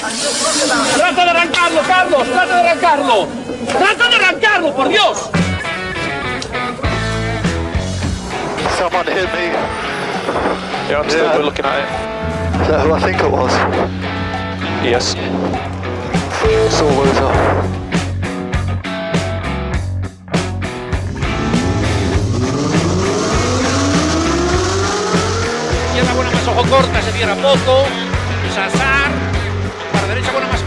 ¡Trata de arrancarlo, Carlos! ¡Trata de arrancarlo! ¡Trata de arrancarlo, por Dios! Someone hit me. Yeah, I'm still Yeah. looking at it. Is that who I think it was? Yes. Sore loser. Izquierda buena más ojo corta, se cierra poco.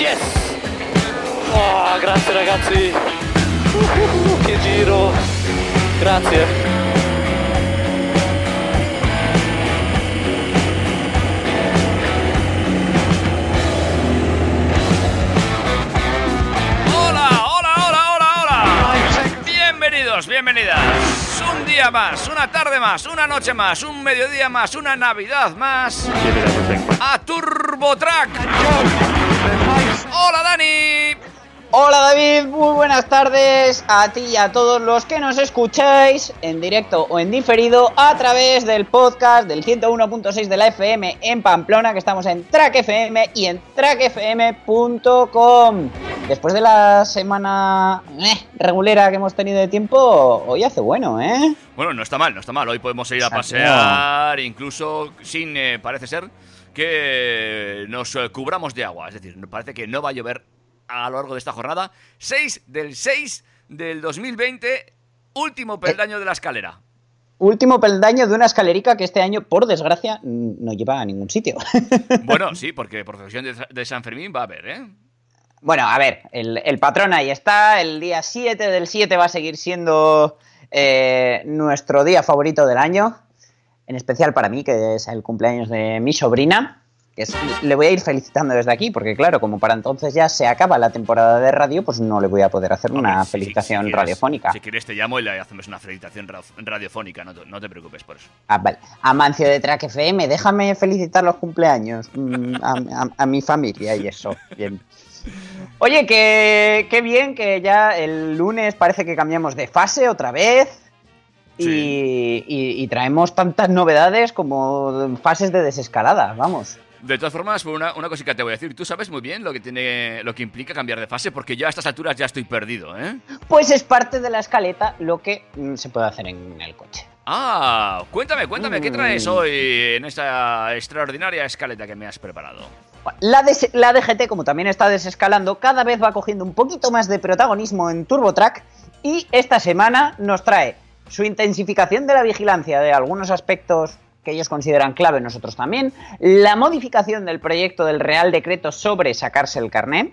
Yes! Oh, grazie ragazzi! Uh, che giro! Grazie! Hola, hola, hola, hola, hola. Bienvenidos, bienvenidas. Un día más, una tarde más, una noche más, un mediodía más, una Navidad más. A TurboTrack. Hola, Dani. Hola David, muy buenas tardes a ti y a todos los que nos escucháis en directo o en diferido a través del podcast del 101.6 de la FM en Pamplona, que estamos en Track FM y en trackfm.com. Después de la semana eh, regulera que hemos tenido de tiempo, hoy hace bueno, ¿eh? Bueno, no está mal, no está mal. Hoy podemos ir a pasear, incluso sin, eh, parece ser, que nos eh, cubramos de agua. Es decir, parece que no va a llover a lo largo de esta jornada. 6 del 6 del 2020, último peldaño de la escalera. Último peldaño de una escalerica que este año, por desgracia, no lleva a ningún sitio. Bueno, sí, porque por procesión de, de San Fermín va a haber, ¿eh? Bueno, a ver, el, el patrón ahí está. El día 7 del 7 va a seguir siendo eh, nuestro día favorito del año. En especial para mí, que es el cumpleaños de mi sobrina. Que es- le voy a ir felicitando desde aquí, porque claro, como para entonces ya se acaba la temporada de radio, pues no le voy a poder hacer una felicitación si quieres- radiofónica. Si quieres te llamo y le hacemos una felicitación ra- radiofónica, no te, no te preocupes por eso. Ah, vale. Amancio de Track FM, déjame felicitar los cumpleaños mm, a, a- a mi familia y eso. Bien. Oye, que, qué bien que ya el lunes parece que cambiamos de fase otra vez. Y, Sí. y- y traemos tantas novedades como fases de desescalada, vamos. De todas formas, una, una cosita te voy a decir. Tú sabes muy bien lo que tiene, lo que implica cambiar de fase, porque yo a estas alturas ya estoy perdido, ¿eh? Pues es parte de la escaleta lo que mm, se puede hacer en el coche. Ah, cuéntame, cuéntame, ¿qué traes Mm. hoy en esta extraordinaria escaleta que me has preparado? La, la DGT, como también está desescalando, cada vez va cogiendo un poquito más de protagonismo en TurboTrack y esta semana nos trae su intensificación de la vigilancia de algunos aspectos que ellos consideran clave, nosotros también, la modificación del proyecto del Real Decreto sobre sacarse el carné,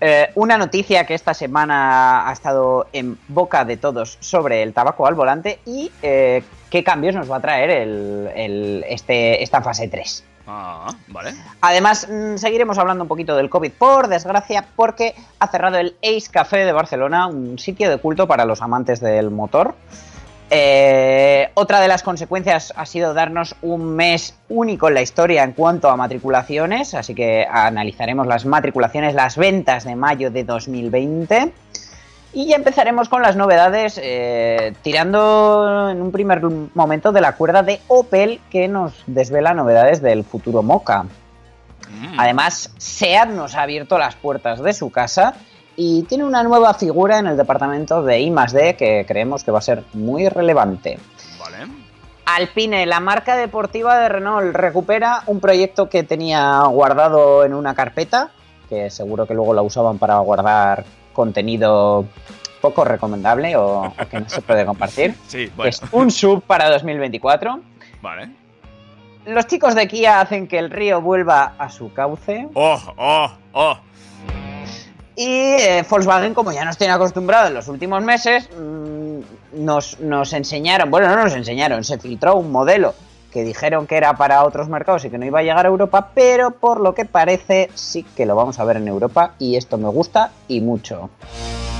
eh, una noticia que esta semana ha estado en boca de todos sobre el tabaco al volante y eh, qué cambios nos va a traer el- el- este, esta fase 3. Ah, vale. Además, mm, seguiremos hablando un poquito del COVID, por desgracia, porque ha cerrado el Ace Café de Barcelona, un sitio de culto para los amantes del motor. Eh, otra de las consecuencias ha sido darnos un mes único en la historia en cuanto a matriculaciones, así que analizaremos las matriculaciones, las ventas de mayo de 2020. Y ya empezaremos con las novedades, eh, tirando en un primer momento de la cuerda de Opel, que nos desvela novedades del futuro Mocha. Mm. Además, SEAT nos ha abierto las puertas de su casa y tiene una nueva figura en el departamento de I+D que creemos que va a ser muy relevante. Vale. Alpine, la marca deportiva de Renault, recupera un proyecto que tenía guardado en una carpeta, que seguro que luego la usaban para guardar contenido poco recomendable o, o que no se puede compartir. Sí, bueno. Es un sub para 2024. Vale. Los chicos de Kia hacen que el río vuelva a su cauce. Oh, oh, oh. Y eh, Volkswagen, como ya nos tiene acostumbrados en los últimos meses, mm, nos, nos enseñaron, bueno, no nos enseñaron, se filtró un modelo que dijeron que era para otros mercados y que no iba a llegar a Europa, pero por lo que parece sí que lo vamos a ver en Europa y esto me gusta y mucho.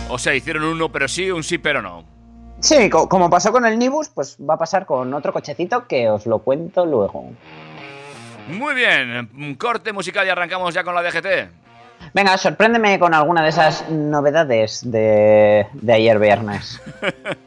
O sea, hicieron uno pero sí, un sí pero no. Sí, co- como pasó con el Nibus, pues va a pasar con otro cochecito que os lo cuento luego. Muy bien, corte musical y arrancamos ya con la DGT. Venga, sorpréndeme con alguna de esas novedades de, de ayer viernes.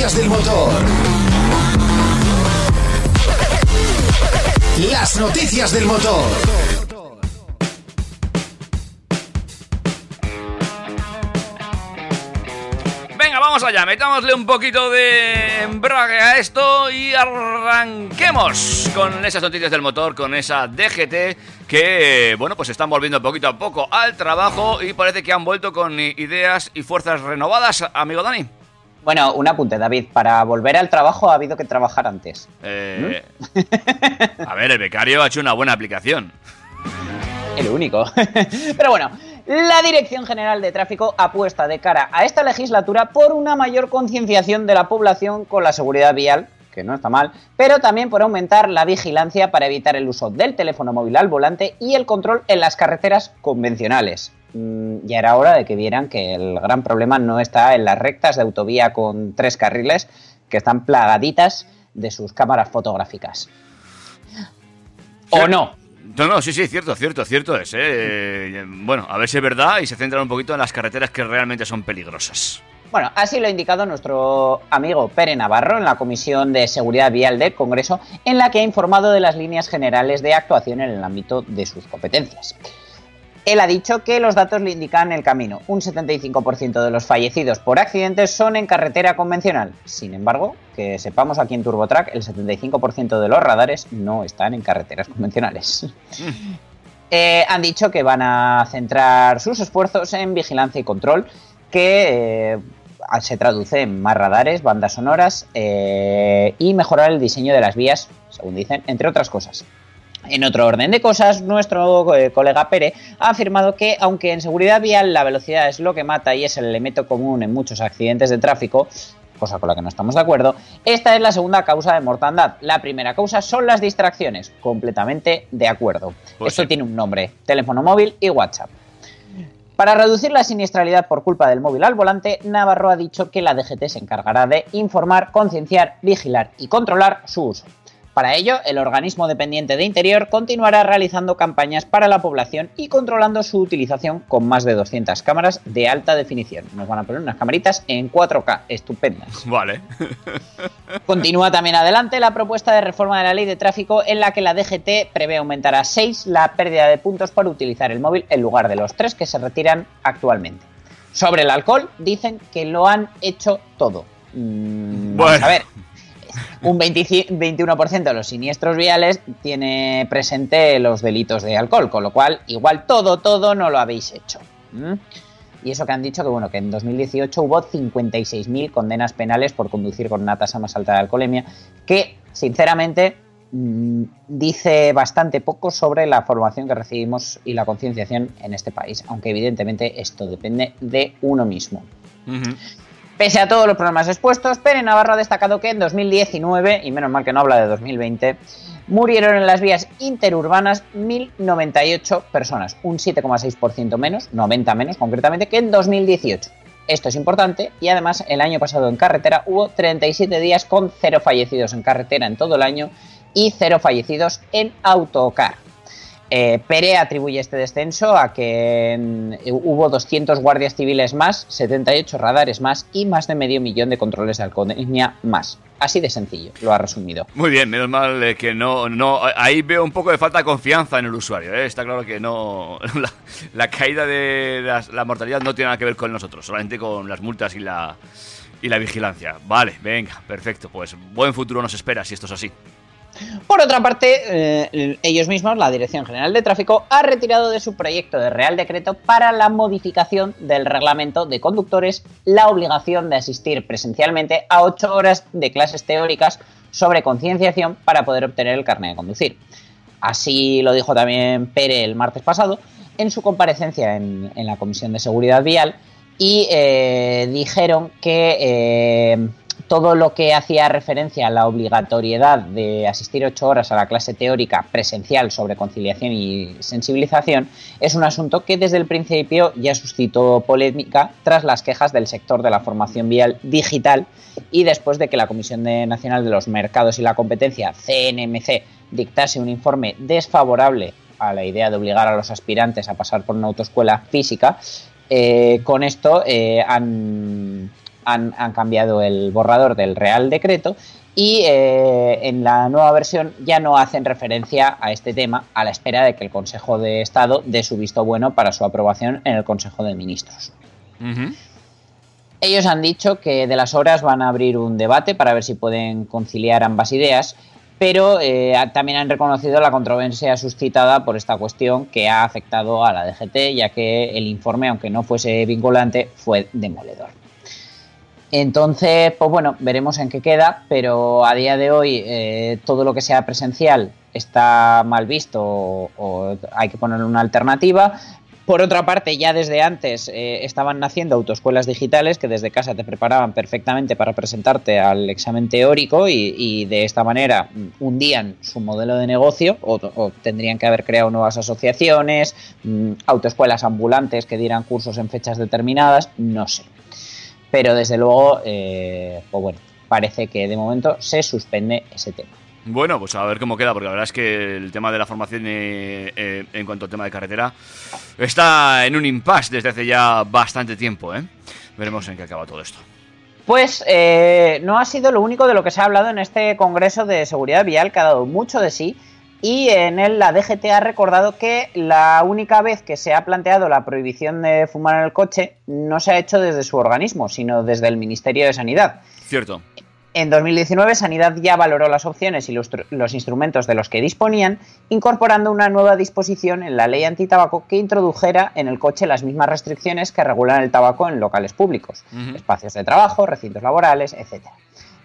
noticias del motor. Las noticias del motor. Venga, vamos allá, metámosle un poquito de embrague a esto y arranquemos con esas noticias del motor, con esa DGT que, bueno, pues están volviendo poquito a poco al trabajo y parece que han vuelto con ideas y fuerzas renovadas, amigo Dani. Bueno, un apunte, David. Para volver al trabajo ha habido que trabajar antes. Eh, a ver, el becario ha hecho una buena aplicación. El único. Pero bueno, la Dirección General de Tráfico apuesta de cara a esta legislatura por una mayor concienciación de la población con la seguridad vial, que no está mal, pero también por aumentar la vigilancia para evitar el uso del teléfono móvil al volante y el control en las carreteras convencionales. Mm, Ya era hora de que vieran que el gran problema no está en las rectas de autovía con tres carriles, que están plagaditas de sus cámaras fotográficas. ¿O no? No, no, sí, sí, cierto, cierto, cierto es. ¿eh? Bueno, a ver si es verdad y se centran un poquito en las carreteras que realmente son peligrosas. Bueno, así lo ha indicado nuestro amigo Pere Navarro en la Comisión de Seguridad Vial del Congreso, en la que ha informado de las líneas generales de actuación en el ámbito de sus competencias. Él ha dicho que los datos le indican el camino. Un 75% de los fallecidos por accidentes son en carretera convencional. Sin embargo, que sepamos aquí en TurboTrack, el 75% de los radares no están en carreteras convencionales. Eh, han dicho que van a centrar sus esfuerzos en vigilancia y control, que eh, se traduce en más radares, bandas sonoras eh, y mejorar el diseño de las vías, según dicen, entre otras cosas. En otro orden de cosas, nuestro eh, colega Pere ha afirmado que, aunque en seguridad vial la velocidad es lo que mata y es el elemento común en muchos accidentes de tráfico, cosa con la que no estamos de acuerdo, esta es la segunda causa de mortandad. La primera causa son las distracciones, completamente de acuerdo. Pues Esto sí. tiene un nombre, teléfono móvil y WhatsApp. Para reducir la siniestralidad por culpa del móvil al volante, Navarro ha dicho que la DGT se encargará de informar, concienciar, vigilar y controlar su uso. Para ello, el organismo dependiente de Interior continuará realizando campañas para la población y controlando su utilización con más de 200 cámaras de alta definición. Nos van a poner unas camaritas en 4K, estupendas. Vale. Continúa también adelante la propuesta de reforma de la ley de tráfico en la que la DGT prevé aumentar a 6 la pérdida de puntos por utilizar el móvil en lugar de los 3 que se retiran actualmente. Sobre el alcohol, dicen que lo han hecho todo. Mm, vamos Bueno. a ver. Un 25 21% de los siniestros viales tiene presente los delitos de alcohol, con lo cual igual todo, todo no lo habéis hecho. Y eso que han dicho que bueno, que en 2018 hubo 56.000 condenas penales por conducir con una tasa más alta de alcoholemia, que sinceramente mm, dice bastante poco sobre la formación que recibimos y la concienciación en este país, aunque evidentemente esto depende de uno mismo. Pese a todos los problemas expuestos, Pere Navarro ha destacado que en 2019, y menos mal que no habla de 2020, murieron en las vías interurbanas 1.098 personas, un 7,6% menos, 90 menos concretamente, que en 2018. Esto es importante y además el año pasado en carretera hubo 37 días con cero fallecidos en carretera en todo el año y cero fallecidos en autocar. Eh, Pere atribuye este descenso a que mm, hubo 200 guardias civiles más, 78 radares más y más de medio millón de controles de alcoholemia más. Así de sencillo, lo ha resumido. Muy bien, menos mal eh, que no, no. Ahí veo un poco de falta de confianza en el usuario. ¿eh? Está claro que no. La, caída de la mortalidad no tiene nada que ver con nosotros, solamente con las multas y la, y la vigilancia. Vale, venga, perfecto. Pues buen futuro nos espera si esto es así. Por otra parte, eh, ellos mismos, la Dirección General de Tráfico, ha retirado de su proyecto de Real Decreto para la modificación del reglamento de conductores la obligación de asistir presencialmente a 8 horas de clases teóricas sobre concienciación para poder obtener el carnet de conducir. Así lo dijo también Pere el martes pasado en su comparecencia en, la Comisión de Seguridad Vial y eh, dijeron que eh, todo lo que hacía referencia a la obligatoriedad de asistir ocho horas a la clase teórica presencial sobre conciliación y sensibilización es un asunto que desde el principio ya suscitó polémica tras las quejas del sector de la formación vial digital y después de que la Comisión Nacional de los Mercados y la Competencia, CNMC, dictase un informe desfavorable a la idea de obligar a los aspirantes a pasar por una autoescuela física, eh, con esto eh, han, han- han cambiado el borrador del Real Decreto y eh, en la nueva versión ya no hacen referencia a este tema a la espera de que el Consejo de Estado dé su visto bueno para su aprobación en el Consejo de Ministros. Ellos han dicho que de las horas van a abrir un debate para ver si pueden conciliar ambas ideas, pero eh, también han reconocido la controversia suscitada por esta cuestión que ha afectado a la DGT, ya que el informe, aunque no fuese vinculante, fue demoledor. Entonces, pues bueno, veremos en qué queda, pero a día de hoy eh, todo lo que sea presencial está mal visto o, hay que ponerle una alternativa. Por otra parte, ya desde antes eh, estaban naciendo autoescuelas digitales que desde casa te preparaban perfectamente para presentarte al examen teórico y, de esta manera mm, hundían su modelo de negocio o, o tendrían que haber creado nuevas asociaciones, mm, autoescuelas ambulantes que dieran cursos en fechas determinadas, no sé. Pero desde luego, eh, pues bueno, parece que de momento se suspende ese tema. Bueno, pues a ver cómo queda, porque la verdad es que el tema de la formación eh, eh, en cuanto al tema de carretera está en un impasse desde hace ya bastante tiempo, ¿eh? Veremos en qué acaba todo esto. Pues eh, no ha sido lo único de lo que se ha hablado en este Congreso de Seguridad Vial, que ha dado mucho de sí. Y en él la DGT ha recordado que la única vez que se ha planteado la prohibición de fumar en el coche no se ha hecho desde su organismo, sino desde el Ministerio de Sanidad. Cierto. En 2019, Sanidad ya valoró las opciones y los, tru- los instrumentos de los que disponían, incorporando una nueva disposición en la ley antitabaco que introdujera en el coche las mismas restricciones que regulan el tabaco en locales públicos, espacios de trabajo, recintos laborales, etc.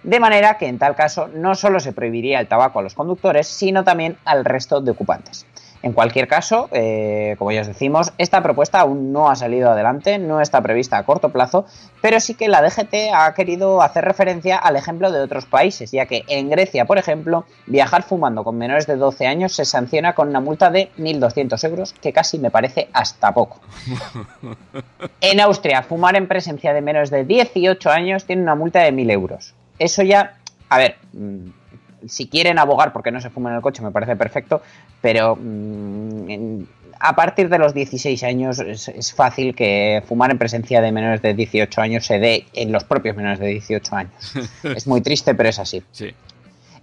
De manera que en tal caso no solo se prohibiría el tabaco a los conductores, sino también al resto de ocupantes. En cualquier caso, eh, como ya os decimos, esta propuesta aún no ha salido adelante, no está prevista a corto plazo, pero sí que la DGT ha querido hacer referencia al ejemplo de otros países, ya que en Grecia, por ejemplo, viajar fumando con menores de 12 años se sanciona con una multa de 1.200 euros, que casi me parece hasta poco. En Austria, fumar en presencia de menores de 18 años tiene una multa de 1.000 euros. Eso ya, a ver, mm, si quieren abogar porque no se fume en el coche me parece perfecto, pero mm, en- a partir de los 16 años es, es fácil que fumar en presencia de menores de 18 años se dé en los propios menores de 18 años. es muy triste, pero es así. Sí.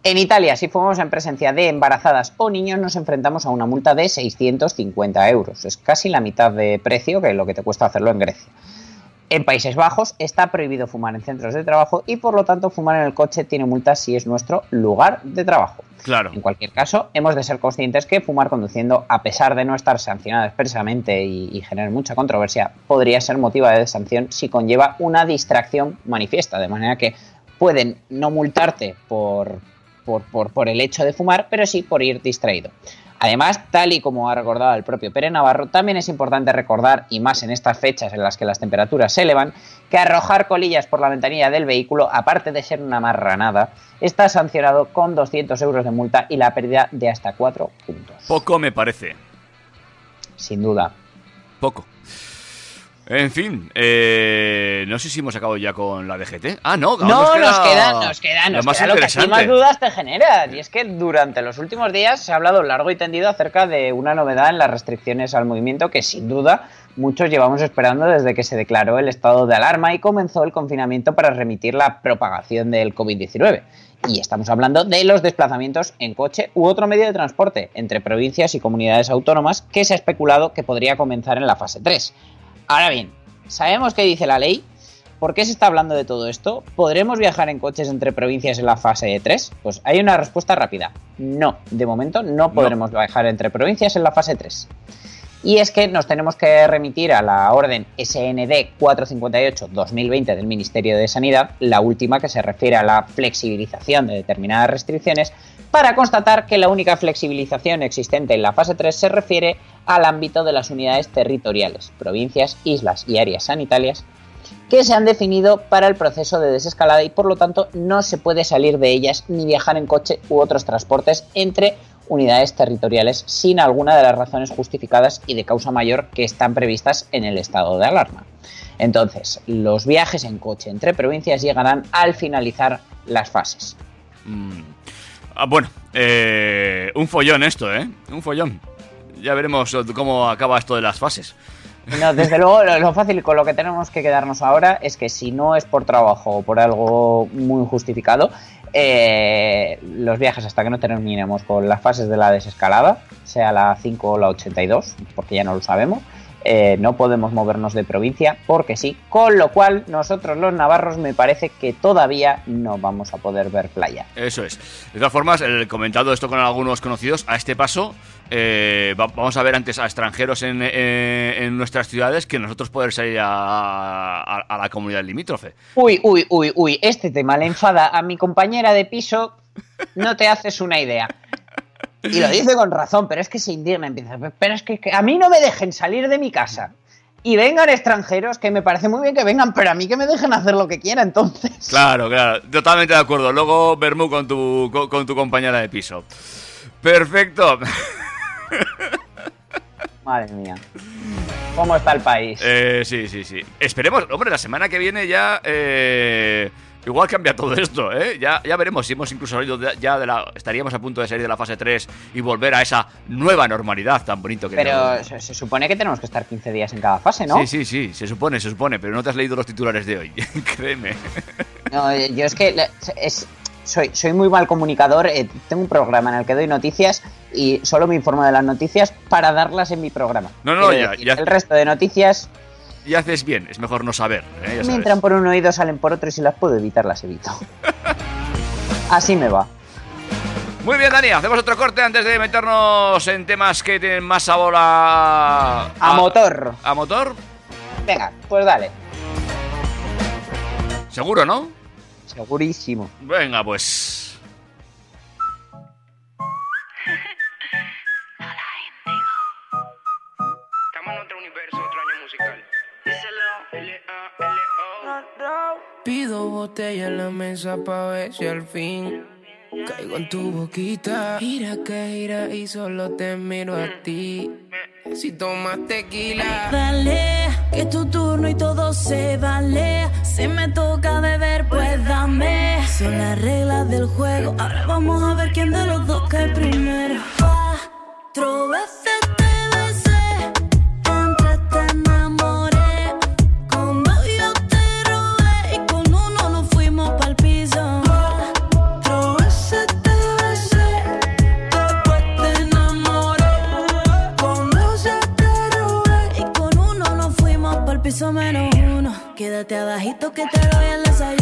En Italia, si fumamos en presencia de embarazadas o niños, nos enfrentamos a una multa de 650 euros. Es casi la mitad de precio que lo que te cuesta hacerlo en Grecia. En Países Bajos está prohibido fumar en centros de trabajo y por lo tanto fumar en el coche tiene multa si es nuestro lugar de trabajo. Claro. En cualquier caso, hemos de ser conscientes que fumar conduciendo, a pesar de no estar sancionado expresamente y, y generar mucha controversia, podría ser motivo de sanción si conlleva una distracción manifiesta, de manera que pueden no multarte por, por, por- por el hecho de fumar, pero sí por ir distraído. Además, tal y como ha recordado el propio Pere Navarro, también es importante recordar, y más en estas fechas en las que las temperaturas se elevan, que arrojar colillas por la ventanilla del vehículo, aparte de ser una marranada, está sancionado con 200 euros de multa y la pérdida de hasta 4 puntos. Poco me parece. Sin duda. Poco. En fin, eh, no sé si hemos acabado ya con la DGT. Ah, no, No, nos queda, nos queda, lo nos más queda lo que más dudas te genera. Y es que durante los últimos días se ha hablado largo y tendido acerca de una novedad en las restricciones al movimiento que sin duda muchos llevamos esperando desde que se declaró el estado de alarma y comenzó el confinamiento para remitir la propagación del COVID-19. Y estamos hablando de los desplazamientos en coche u otro medio de transporte entre provincias y comunidades autónomas que se ha especulado que podría comenzar en la fase 3. Ahora bien, sabemos qué dice la ley, ¿Por qué se está hablando de todo esto? ¿Podremos viajar en coches entre provincias en la fase 3? Pues hay una respuesta rápida. No, de momento no podremos viajar entre provincias en la fase 3. Y es que nos tenemos que remitir a la orden SND 458-2020 del Ministerio de Sanidad, la última que se refiere a la flexibilización de determinadas restricciones, para constatar que la única flexibilización existente en la fase 3 se refiere al ámbito de las unidades territoriales, provincias, islas y áreas sanitarias que se han definido para el proceso de desescalada y por lo tanto no se puede salir de ellas ni viajar en coche u otros transportes entre unidades territoriales sin alguna de las razones justificadas y de causa mayor que están previstas en el estado de alarma. Entonces, los viajes en coche entre provincias llegarán al finalizar las fases. Mm. Ah, bueno, eh, un follón esto, ¿eh? Un follón. Ya veremos cómo acaba esto de las fases. No, desde luego, lo, fácil con lo que tenemos que quedarnos ahora es que si no es por trabajo o por algo muy justificado, eh, los viajes hasta que no terminemos con las fases de la desescalada, sea la 5 o la 82, porque ya no lo sabemos, eh, no podemos movernos de provincia porque sí, con lo cual nosotros los navarros me parece que todavía no vamos a poder ver playa. Eso es. De todas formas, el comentado esto con algunos conocidos, a este paso eh, va- vamos a ver antes a extranjeros en, eh, en nuestras ciudades que nosotros poder salir a, a- a la comunidad limítrofe. Uy, uy, uy, uy, este tema le enfada a mi compañera de piso, no te haces una idea. Y lo dice con razón, pero es que se indigna, empieza. Pero es que, que a mí no me dejen salir de mi casa. Y vengan extranjeros, que me parece muy bien que vengan, pero a mí que me dejen hacer lo que quiera entonces. Claro, claro, totalmente de acuerdo. Luego, Bermú con tu, con, con tu compañera de piso. Perfecto. Madre mía. ¿Cómo está el país? Eh, sí, sí, sí. Esperemos, hombre, la semana que viene ya eh, Igual cambia todo esto, ¿eh? Ya, ya veremos si hemos incluso salido de- ya de la... Estaríamos a punto de salir de la fase 3 y volver a esa nueva normalidad tan bonito que Pero tenemos. se, se supone que tenemos que estar 15 días en cada fase, ¿no? Sí, sí, sí, se supone, se supone, pero no te has leído los titulares de hoy, créeme. No, yo es que es, soy, soy muy mal comunicador. eh, tengo un programa en el que doy noticias y solo me informo de las noticias para darlas en mi programa. No, no, Quiero ya- decir, ya- El resto de noticias Y haces bien, es mejor no saber, ¿eh? Ya me entran por un oído, salen por otro y si las puedo evitar, las evito. Así me va. Muy bien, Dani, hacemos otro corte antes de meternos en temas que tienen más sabor a... A motor. ¿A motor? Venga, pues dale. Seguro, ¿no? Segurísimo. Venga, pues... Pido botella en la mesa pa' ver si al fin caigo en tu boquita. Gira que gira y solo te miro a ti. Si tomas tequila. Dale, que es tu turno y todo se vale. Si me toca beber, pues dame. Son las reglas del juego. Ahora vamos a ver quién de los dos cae primero. Cuatro veces piso menos uno. Quédate abajito que te doy el desayuno.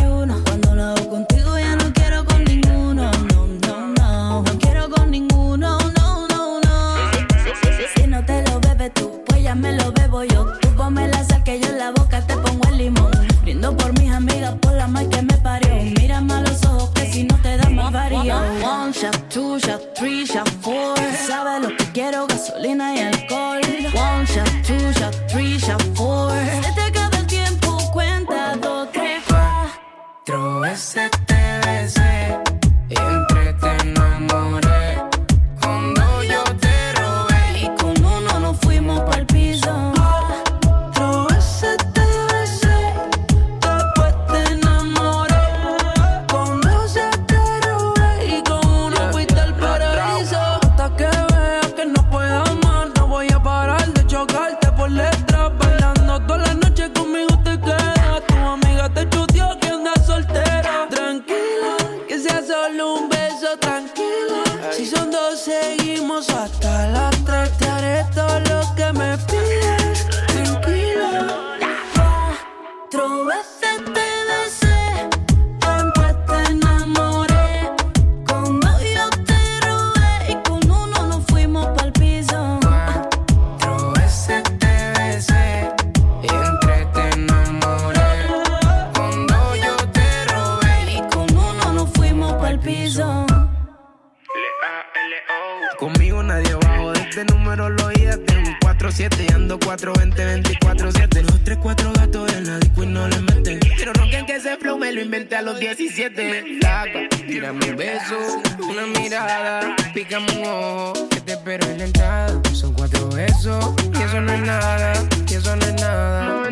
Tírame un beso, una mirada Pícame un ojo, que te espero en la entrada. Son cuatro besos, y eso no es nada Y eso no es nada.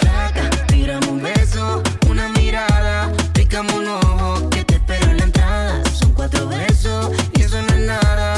Flaca, tírame un beso, una mirada Pícame un ojo, que te espero en la entrada. Son cuatro besos, y eso no es nada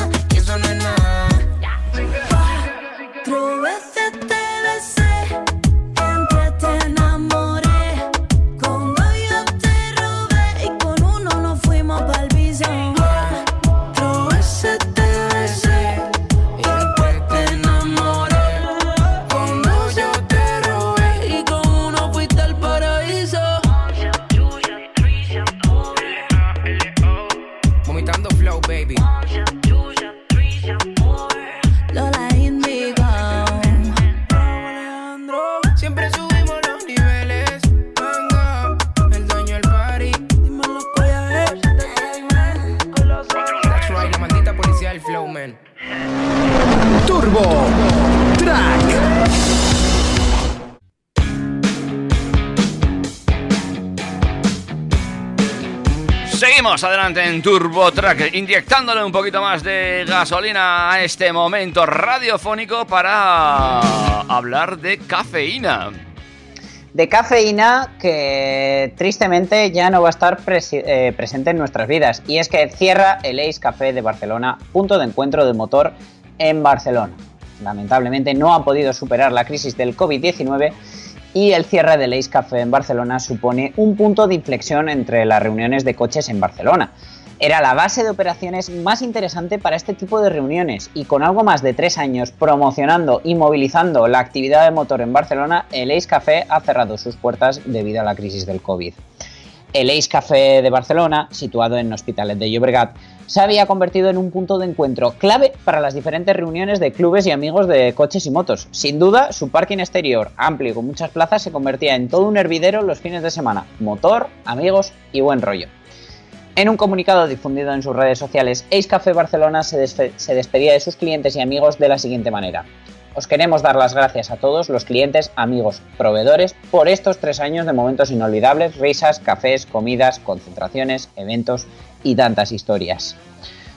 Seguimos adelante en Turbo Track, inyectándole un poquito más de gasolina a este momento radiofónico para hablar de cafeína. de cafeína que tristemente ya no va a estar eh, presente en nuestras vidas. Y es que cierra el Ace Café de Barcelona, punto de encuentro del motor en Barcelona. Lamentablemente no han podido superar la crisis del COVID-19 y el cierre del Ace Café en Barcelona supone un punto de inflexión entre las reuniones de coches en Barcelona. Era la base de operaciones más interesante para este tipo de reuniones y con algo más de tres años promocionando y movilizando la actividad de motor en Barcelona, el Ace Café ha cerrado sus puertas debido a la crisis del COVID. El Ace Café de Barcelona, situado en Hospitalet de Llobregat, se había convertido en un punto de encuentro clave para las diferentes reuniones de clubes y amigos de coches y motos. Sin duda, su parking exterior, amplio y con muchas plazas, se convertía en todo un hervidero los fines de semana. Motor, amigos y buen rollo. En un comunicado difundido en sus redes sociales, Ace Café Barcelona se, se despedía de sus clientes y amigos de la siguiente manera. Os queremos dar las gracias a todos los clientes, amigos, proveedores por estos tres años de momentos inolvidables, risas, cafés, comidas, concentraciones, eventos y tantas historias.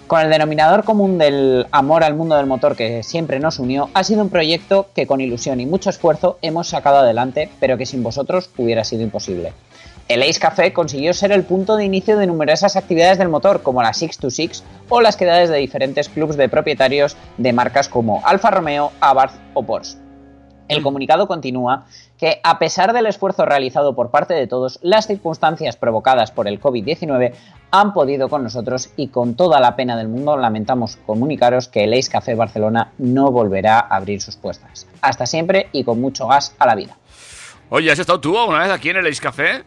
Con el denominador común del amor al mundo del motor que siempre nos unió, ha sido un proyecto que con ilusión y mucho esfuerzo hemos sacado adelante, pero que sin vosotros hubiera sido imposible. El Ace Café consiguió ser el punto de inicio de numerosas actividades del motor, como la 626 o las quedades de diferentes clubes de propietarios de marcas como Alfa Romeo, Abarth o Porsche. El comunicado continúa que, a pesar del esfuerzo realizado por parte de todos, las circunstancias provocadas por el COVID-19 han podido con nosotros y con toda la pena del mundo lamentamos comunicaros que el Ace Café Barcelona no volverá a abrir sus puertas. Hasta siempre y con mucho gas a la vida. Oye, ¿has estado tú alguna vez aquí en el Ace Café?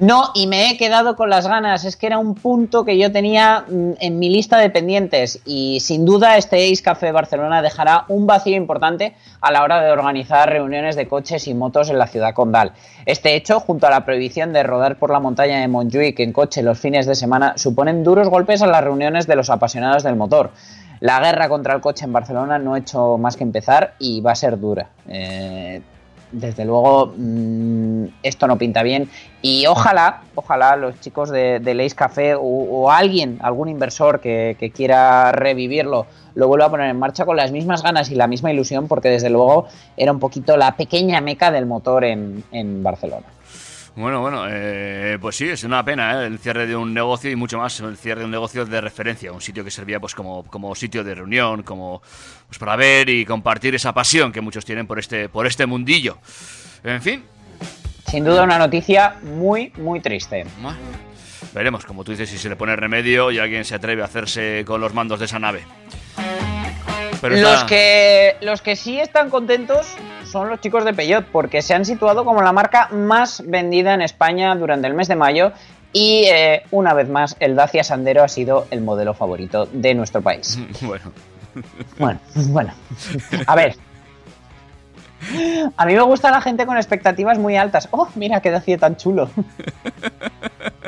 No, y me he quedado con las ganas. Es que era un punto que yo tenía mm, en mi lista de pendientes. Y sin duda, este Ace Café Barcelona dejará un vacío importante a la hora de organizar reuniones de coches y motos en la ciudad condal. Este hecho, junto a la prohibición de rodar por la montaña de Montjuic en coche los fines de semana, suponen duros golpes a las reuniones de los apasionados del motor. La guerra contra el coche en Barcelona no ha hecho más que empezar y va a ser dura. Eh, desde luego mmm, esto no pinta bien y ojalá, ojalá los chicos de, de Lace Café o, o, alguien, algún inversor que, que, quiera revivirlo, lo vuelva a poner en marcha con las mismas ganas y la misma ilusión porque desde luego era un poquito la pequeña meca del motor en, en Barcelona. Bueno, bueno, eh, pues sí, es una pena ¿eh? el cierre de un negocio y mucho más el cierre de un negocio de referencia, un sitio que servía pues como, como sitio de reunión, como pues para ver y compartir esa pasión que muchos tienen por este, por este mundillo. En fin. Sin duda una noticia muy, muy triste. Veremos, como tú dices, si se le pone remedio y alguien se atreve a hacerse con los mandos de esa nave. Pero los, que, los que sí están contentos son los chicos de Peugeot, porque se han situado como la marca más vendida en España durante el mes de mayo y eh, una vez más el Dacia Sandero ha sido el modelo favorito de nuestro país. Bueno. Bueno, bueno. A ver. A mí me gusta la gente con expectativas muy altas. Oh, mira qué Dacia tan chulo.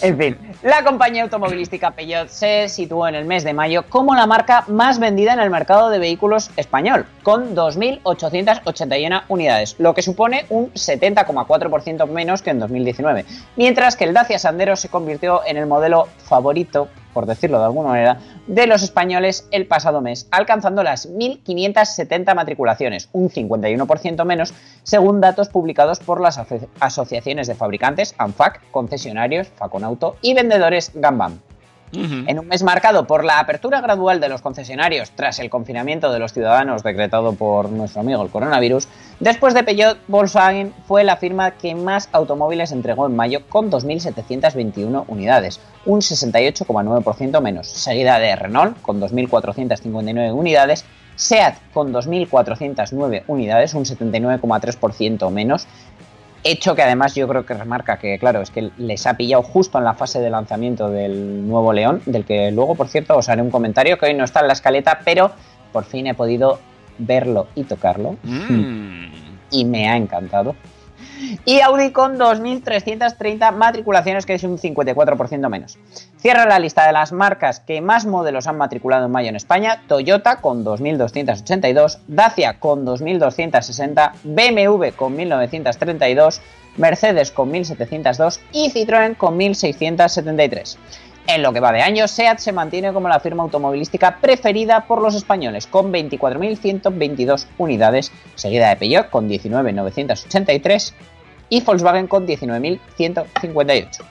En fin, la compañía automovilística Peugeot se situó en el mes de mayo como la marca más vendida en el mercado de vehículos español, con 2.881 unidades, lo que supone un 70,4% menos que en 2019, mientras que el Dacia Sandero se convirtió en el modelo favorito, por decirlo de alguna manera, de los españoles el pasado mes, alcanzando las 1.570 matriculaciones, un 51% menos, según datos publicados por las aso asociaciones de fabricantes ANFAC, concesionarios, Faconauto y vendedores Gambam. En un mes marcado por la apertura gradual de los concesionarios tras el confinamiento de los ciudadanos decretado por nuestro amigo el coronavirus, después de Peugeot, Volkswagen fue la firma que más automóviles entregó en mayo con 2.721 unidades, un 68,9% menos, seguida de Renault con 2.459 unidades, SEAT con 2.409 unidades, un 79,3% menos, hecho que además yo creo que remarca que, claro, es que les ha pillado justo en la fase de lanzamiento del nuevo León, del que luego, por cierto, os haré un comentario que hoy no está en la escaleta, pero por fin he podido verlo y tocarlo. Mm. Y me ha encantado. Y Audi con 2.330 matriculaciones, que es un 54% menos. Cierra la lista de las marcas que más modelos han matriculado en mayo en España. Toyota con 2.282, Dacia con 2.260, BMW con 1.932, Mercedes con 1.702 y Citroën con 1.673. En lo que va de año, SEAT se mantiene como la firma automovilística preferida por los españoles, con 24.122 unidades, seguida de Peugeot con 19.983 y Volkswagen con 19.158.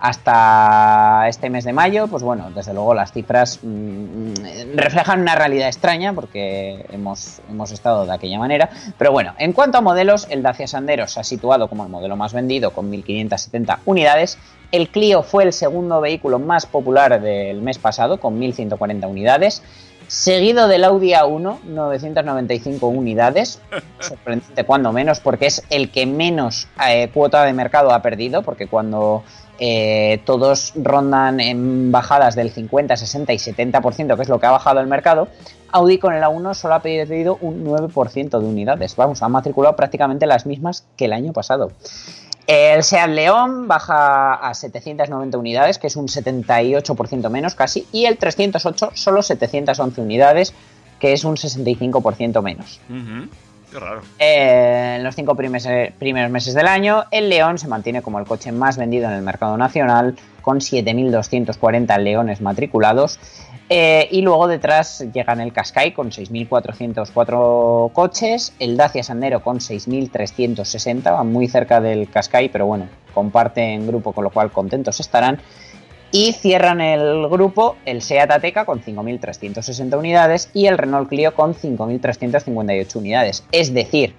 Hasta este mes de mayo, pues bueno, desde luego las cifras mm, reflejan una realidad extraña porque hemos, hemos estado de aquella manera. Pero bueno, en cuanto a modelos, el Dacia Sandero se ha situado como el modelo más vendido con 1.570 unidades. El Clio fue el segundo vehículo más popular del mes pasado con 1.140 unidades. Seguido del Audi A1, 995 unidades. Sorprendente cuando menos, porque es el que menos eh, cuota de mercado ha perdido, porque cuando eh, todos rondan en bajadas del 50, 60 y 70%, que es lo que ha bajado el mercado, Audi con el A1 solo ha perdido un 9% de unidades. Vamos, ha matriculado prácticamente las mismas que el año pasado. El Seat León baja a 790 unidades, que es un 78% menos casi, y el 308 solo 711 unidades, que es un 65% menos. Eh, en los cinco primes- primeros meses del año, el León se mantiene como el coche más vendido en el mercado nacional, con 7.240 leones matriculados. Eh, y luego detrás llegan el Qashqai con 6.404 coches, el Dacia Sandero con 6.360, van muy cerca del Qashqai, pero bueno, comparten grupo, con lo cual contentos estarán. Y cierran el grupo el Seat Ateca con 5.360 unidades y el Renault Clio con 5.358 unidades. Es decir,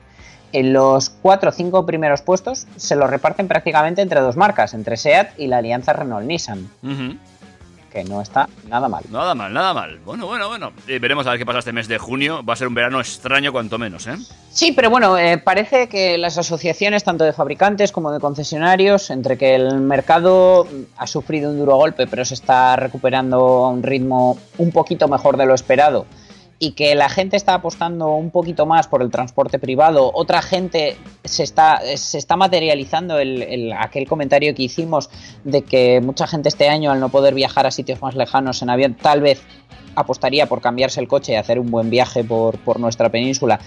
en los 4 o 5 primeros puestos se los reparten prácticamente entre dos marcas, entre Seat y la alianza Renault-Nissan. Que no está nada mal. Nada mal, nada mal. Bueno, bueno, bueno. Eh, veremos a ver qué pasa este mes de junio. Va a ser un verano extraño cuanto menos, ¿eh? Sí, pero bueno, eh, parece que las asociaciones, tanto de fabricantes como de concesionarios, entre que el mercado ha sufrido un duro golpe, pero se está recuperando a un ritmo un poquito mejor de lo esperado, y que la gente está apostando un poquito más por el transporte privado, otra gente se está, se está materializando el, el- aquel comentario que hicimos de que mucha gente este año, al no poder viajar a sitios más lejanos en avión, tal vez apostaría por cambiarse el coche y hacer un buen viaje por, por nuestra península.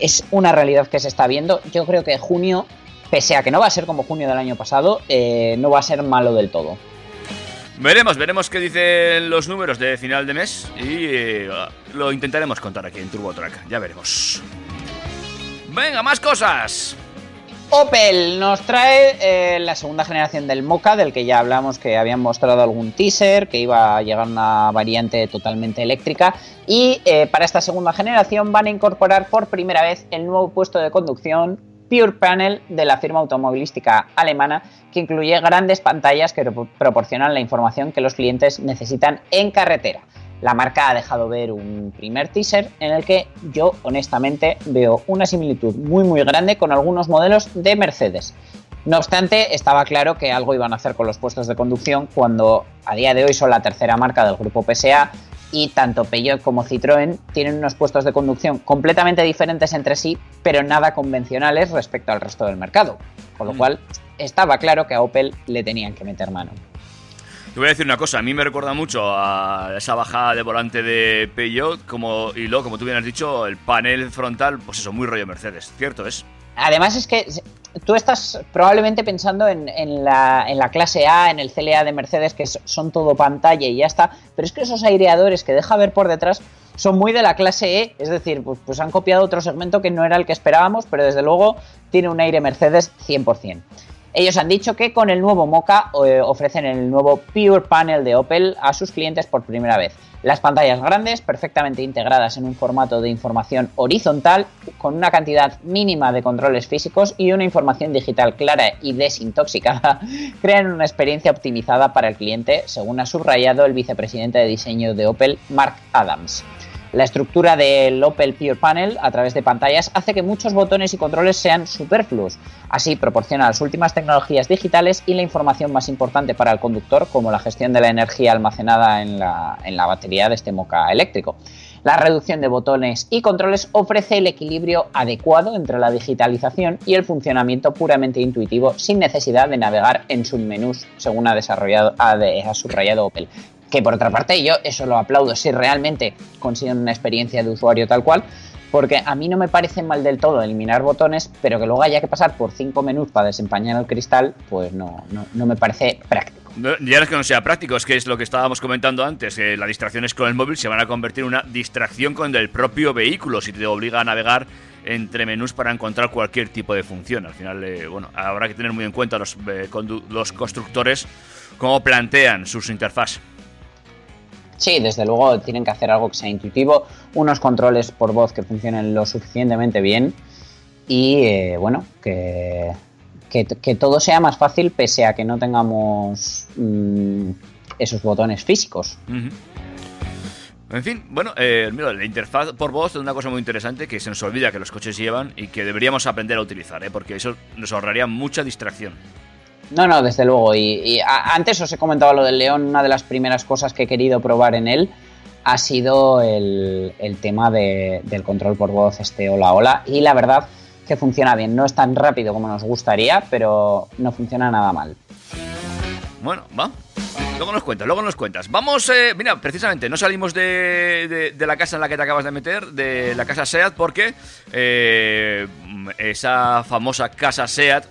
Es una realidad que se está viendo. Yo creo que junio, pese a que no va a ser como junio del año pasado, eh, no va a ser malo del todo. Veremos, veremos qué dicen los números de final de mes y eh, lo intentaremos contar aquí en Turbo Track. Ya veremos. Venga, más cosas. Opel nos trae eh, la segunda generación del Mocha, del que ya hablamos que habían mostrado algún teaser, que iba a llegar una variante totalmente eléctrica. Y eh, para esta segunda generación van a incorporar por primera vez el nuevo puesto de conducción Pure Panel de la firma automovilística alemana, que incluye grandes pantallas que pro- proporcionan la información que los clientes necesitan en carretera. La marca ha dejado ver un primer teaser en el que yo honestamente veo una similitud muy muy grande con algunos modelos de Mercedes. No obstante, estaba claro que algo iban a hacer con los puestos de conducción cuando a día de hoy son la tercera marca del grupo PSA y tanto Peugeot como Citroën tienen unos puestos de conducción completamente diferentes entre sí, pero nada convencionales respecto al resto del mercado. Con lo Mm. cual, estaba claro que a Opel le tenían que meter mano. Te voy a decir una cosa, a mí me recuerda mucho a esa bajada de volante de Peugeot, como, y luego, como tú bien has dicho, el panel frontal, pues eso, muy rollo Mercedes, ¿cierto es? Además es que tú estás probablemente pensando en, la, en la clase A, en el CLA de Mercedes, que son todo pantalla y ya está, pero es que esos aireadores que deja ver por detrás son muy de la clase E, es decir, pues, pues han copiado otro segmento que no era el que esperábamos, pero desde luego tiene un aire Mercedes 100%. Ellos han dicho que con el nuevo Mocha eh, ofrecen el nuevo Pure Panel de Opel a sus clientes por primera vez. Las pantallas grandes, perfectamente integradas en un formato de información horizontal, con una cantidad mínima de controles físicos y una información digital clara y desintoxicada, crean una experiencia optimizada para el cliente, según ha subrayado el vicepresidente de diseño de Opel, Mark Adams. La estructura del Opel Pure Panel a través de pantallas hace que muchos botones y controles sean superfluos. Así proporciona las últimas tecnologías digitales y la información más importante para el conductor, como la gestión de la energía almacenada en la, en la batería de este moca eléctrico. La reducción de botones y controles ofrece el equilibrio adecuado entre la digitalización y el funcionamiento puramente intuitivo sin necesidad de navegar en submenús, según ha, desarrollado, ha, de- ha subrayado Opel. Que por otra parte yo eso lo aplaudo si realmente consiguen una experiencia de usuario tal cual, Porque a mí no me parece mal del todo eliminar botones, pero que luego haya que pasar por cinco menús para desempañar el cristal, pues no, no, no me parece práctico. Ya no es que no sea práctico, es que es lo que estábamos comentando antes, que las distracciones con el móvil se van a convertir en una distracción con el propio vehículo, si te obliga a navegar entre menús para encontrar cualquier tipo de función. Al final, eh, bueno, habrá que tener muy en cuenta los, eh, los constructores cómo plantean sus interfaces. Sí, desde luego tienen que hacer algo que sea intuitivo, unos controles por voz que funcionen lo suficientemente bien y eh, bueno, que, que, todo sea más fácil pese a que no tengamos mm, esos botones físicos. En fin, bueno, eh, mira, la interfaz por voz es una cosa muy interesante que se nos olvida que los coches llevan y que deberíamos aprender a utilizar, ¿eh? porque eso nos ahorraría mucha distracción. No, no, desde luego. Y, antes os he comentado lo del león, una de las primeras cosas que he querido probar en él ha sido el, tema de- del control por voz, este hola hola, y la verdad que funciona bien. No es tan rápido como nos gustaría, pero no funciona nada mal. Bueno, va. Luego nos cuentas, luego nos cuentas. Vamos, eh, mira, precisamente, no salimos de, de- de la casa en la que te acabas de meter, de la casa SEAT, porque eh, esa famosa casa SEAT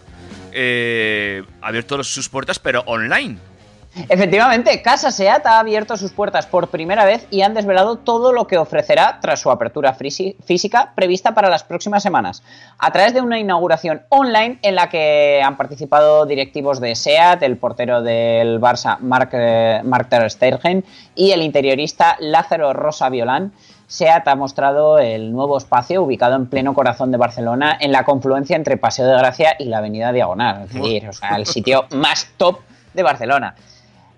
eh, abierto sus puertas, pero online. Efectivamente, Casa Seat ha abierto sus puertas por primera vez y han desvelado todo lo que ofrecerá tras su apertura física prevista para las próximas semanas, a través de una inauguración online en la que han participado directivos de Seat, el portero del Barça Mark, eh, Mark ter Stegen y el interiorista Lázaro Rosa Violán. SEAT ha mostrado el nuevo espacio ubicado en pleno corazón de Barcelona, en la confluencia entre Paseo de Gracia y la Avenida Diagonal, es decir, o sea, el sitio más top de Barcelona.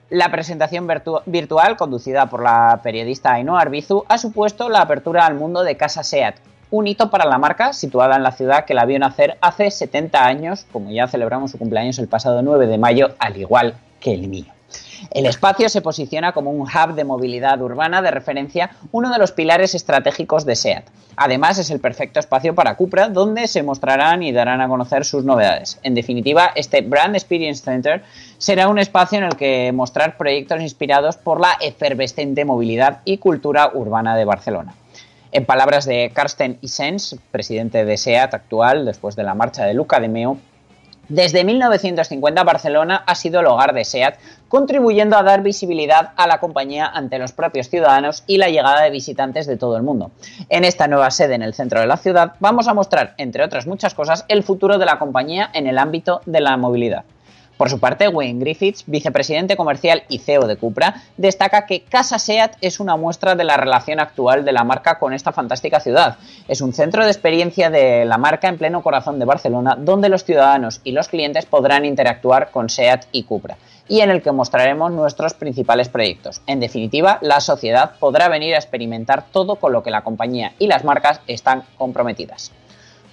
La presentación virtu- virtual, conducida por la periodista Ainhoa Arbizu, ha supuesto la apertura al mundo de Casa SEAT, un hito para la marca situada en la ciudad que la vio nacer hace 70 años, como ya celebramos su cumpleaños el pasado 9 de mayo, al igual que el mío. El espacio se posiciona como un hub de movilidad urbana de referencia, uno de los pilares estratégicos de SEAT. Además, es el perfecto espacio para Cupra, donde se mostrarán y darán a conocer sus novedades. En definitiva, este Brand Experience Center será un espacio en el que mostrar proyectos inspirados por la efervescente movilidad y cultura urbana de Barcelona. En palabras de Karsten Isens, presidente de SEAT actual, después de la marcha de Luca de Meo, desde 1950 Barcelona ha sido el hogar de SEAT, contribuyendo a dar visibilidad a la compañía ante los propios ciudadanos y la llegada de visitantes de todo el mundo. En esta nueva sede en el centro de la ciudad vamos a mostrar, entre otras muchas cosas, el futuro de la compañía en el ámbito de la movilidad. Por su parte, Wayne Griffiths, vicepresidente comercial y CEO de Cupra, destaca que Casa SEAT es una muestra de la relación actual de la marca con esta fantástica ciudad. Es un centro de experiencia de la marca en pleno corazón de Barcelona, donde los ciudadanos y los clientes podrán interactuar con SEAT y Cupra, y en el que mostraremos nuestros principales proyectos. En definitiva, la sociedad podrá venir a experimentar todo con lo que la compañía y las marcas están comprometidas.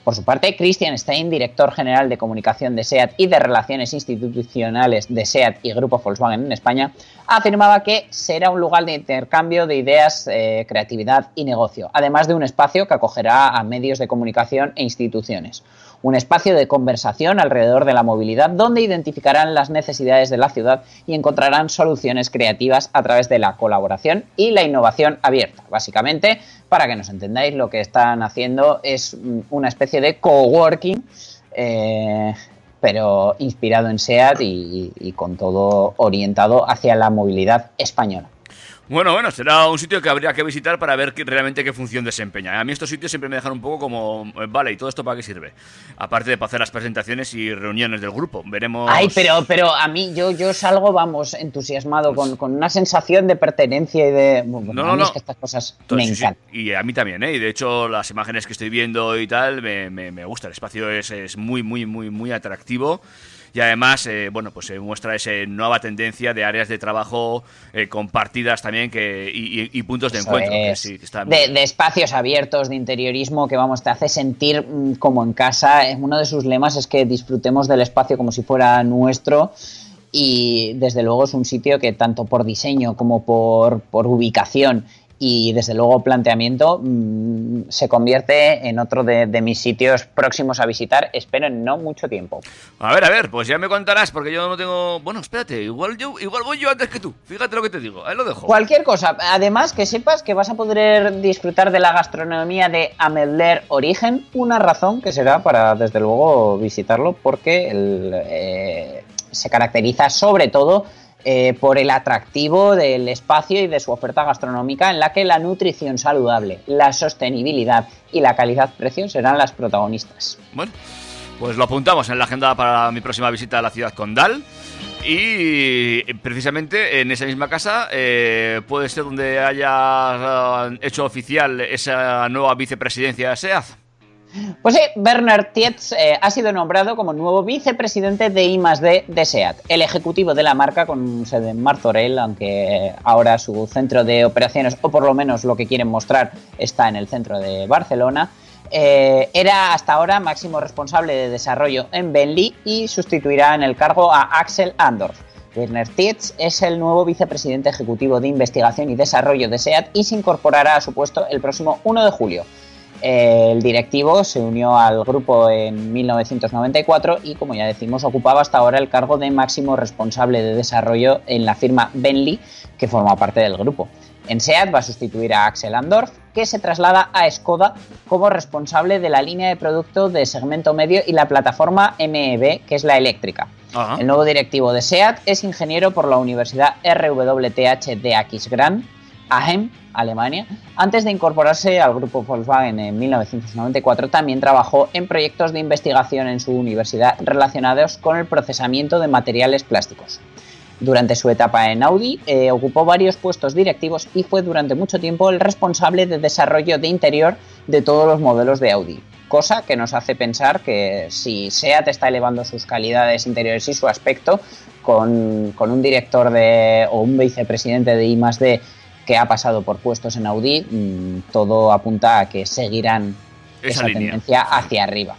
Por su parte, Christian Stein, director general de comunicación de SEAT y de relaciones institucionales de SEAT y Grupo Volkswagen en España, afirmaba que será un lugar de intercambio de ideas, eh, creatividad y negocio, además de un espacio que acogerá a medios de comunicación e instituciones. Un espacio de conversación alrededor de la movilidad donde identificarán las necesidades de la ciudad y encontrarán soluciones creativas a través de la colaboración y la innovación abierta. Básicamente, para que nos entendáis, lo que están haciendo es mm, una especie de coworking, eh, pero inspirado en SEAT y, y con todo orientado hacia la movilidad española. Bueno, bueno, será un sitio que habría que visitar para ver qué- realmente qué función desempeña. A mí estos sitios siempre me dejan un poco como, eh, vale, ¿y todo esto para qué sirve? Aparte de para hacer las presentaciones y reuniones del grupo. Veremos... Ay, pero, pero a mí yo, yo salgo, vamos, entusiasmado, con, con una sensación de pertenencia y de... Bueno, No, no, no. es que estas cosas me sí, sí. encantan. Y a mí también, ¿eh? Y de hecho, las imágenes que estoy viendo y tal, me, me- me gusta. El espacio es, es muy, muy, muy, muy atractivo. Y además, eh, bueno, pues se muestra esa nueva tendencia de áreas de trabajo eh, compartidas también que, y, y- y puntos de Eso encuentro. que es. sí, que está de, de espacios abiertos, de interiorismo, que vamos, te hace sentir mm, como en casa. Eh, Uno de sus lemas es que disfrutemos del espacio como si fuera nuestro. Y desde luego es un sitio que tanto por diseño como por, por ubicación y desde luego planteamiento mm, se convierte en otro de, de mis sitios próximos a visitar, espero en no mucho tiempo. A ver, a ver, pues ya me contarás, porque yo no tengo. Bueno, espérate, igual yo, igual voy yo antes que tú. Fíjate lo que te digo, ahí lo dejo. Cualquier cosa, además que sepas que vas a poder disfrutar de la gastronomía de Ameller Origen, una razón que será para desde luego visitarlo porque el, eh, se caracteriza sobre todo eh, por el atractivo del espacio y de su oferta gastronómica en la que la nutrición saludable, la sostenibilidad y la calidad-precio serán las protagonistas. Bueno, pues lo apuntamos en la agenda para mi próxima visita a la ciudad condal. Y precisamente en esa misma casa eh, puede ser donde haya eh, hecho oficial esa nueva vicepresidencia de SEAD. Pues sí, Werner Tietz eh, ha sido nombrado como nuevo vicepresidente de I+D de SEAT, el ejecutivo de la marca con sede en Martorell, aunque ahora su centro de operaciones, o por lo menos lo que quieren mostrar, está en el centro de Barcelona. Eh, era hasta ahora máximo responsable de desarrollo en Bentley y sustituirá en el cargo a Axel Andorf. Werner Tietz es el nuevo vicepresidente ejecutivo de investigación y desarrollo de SEAT y se incorporará a su puesto el próximo 1 de julio. El directivo se unió al grupo en 1994 y, como ya decimos, ocupaba hasta ahora el cargo de máximo responsable de desarrollo en la firma Bentley, que forma parte del grupo. En SEAT va a sustituir a Axel Andorf, que se traslada a Skoda como responsable de la línea de producto de segmento medio y la plataforma MEB, que es la eléctrica. Ajá. El nuevo directivo de SEAT es ingeniero por la Universidad RWTH de Aquisgrán, Aachen, Alemania. Antes de incorporarse al grupo Volkswagen en 1994, también trabajó en proyectos de investigación en su universidad relacionados con el procesamiento de materiales plásticos. Durante su etapa en Audi, eh, ocupó varios puestos directivos y fue durante mucho tiempo el responsable de desarrollo de interior de todos los modelos de Audi. Cosa que nos hace pensar que si SEAT está elevando sus calidades interiores y su aspecto, con, con un director de, o un vicepresidente de I+D que ha pasado por puestos en Audi, mmm, todo apunta a que seguirán Esa tendencia hacia arriba.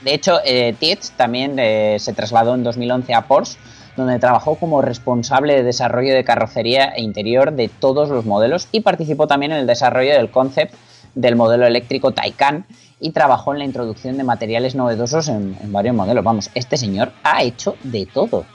De hecho, eh, Tietz también eh, se trasladó en 2011 a Porsche, donde trabajó como responsable de desarrollo de carrocería e interior de todos los modelos y participó también en el desarrollo del concept del modelo eléctrico Taycan y trabajó en la introducción de materiales novedosos en, en varios modelos. Vamos, este señor ha hecho de todo.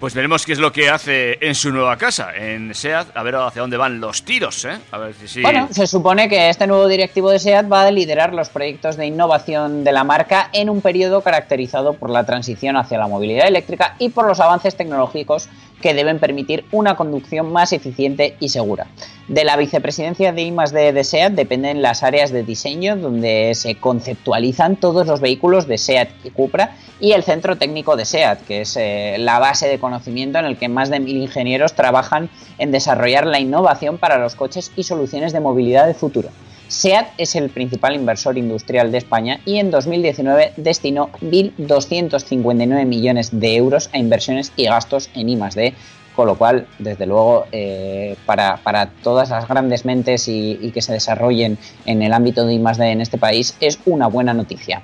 Pues veremos qué es lo que hace en su nueva casa, en SEAT, a ver hacia dónde van los tiros, ¿eh? A ver si. Bueno, se supone que este nuevo directivo de SEAT va a liderar los proyectos de innovación de la marca en un periodo caracterizado por la transición hacia la movilidad eléctrica y por los avances tecnológicos que deben permitir una conducción más eficiente y segura. De la vicepresidencia de I+D de SEAT dependen las áreas de diseño donde se conceptualizan todos los vehículos de SEAT y Cupra y el centro técnico de SEAT, que es eh, la base de conocimiento en el que más de mil ingenieros trabajan en desarrollar la innovación para los coches y soluciones de movilidad de futuro. SEAT es el principal inversor industrial de España y en 2019 destinó 1.259 millones de euros a inversiones y gastos en I+D, con lo cual, desde luego, eh, para, para, todas las grandes mentes y, y, que se desarrollen en el ámbito de I+D en este país es una buena noticia.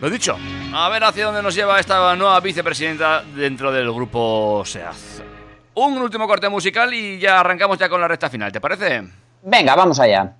Lo dicho, a ver hacia dónde nos lleva esta nueva vicepresidenta dentro del grupo SEAT. Un último corte musical y ya arrancamos ya con la recta final, ¿te parece? Venga, vamos allá.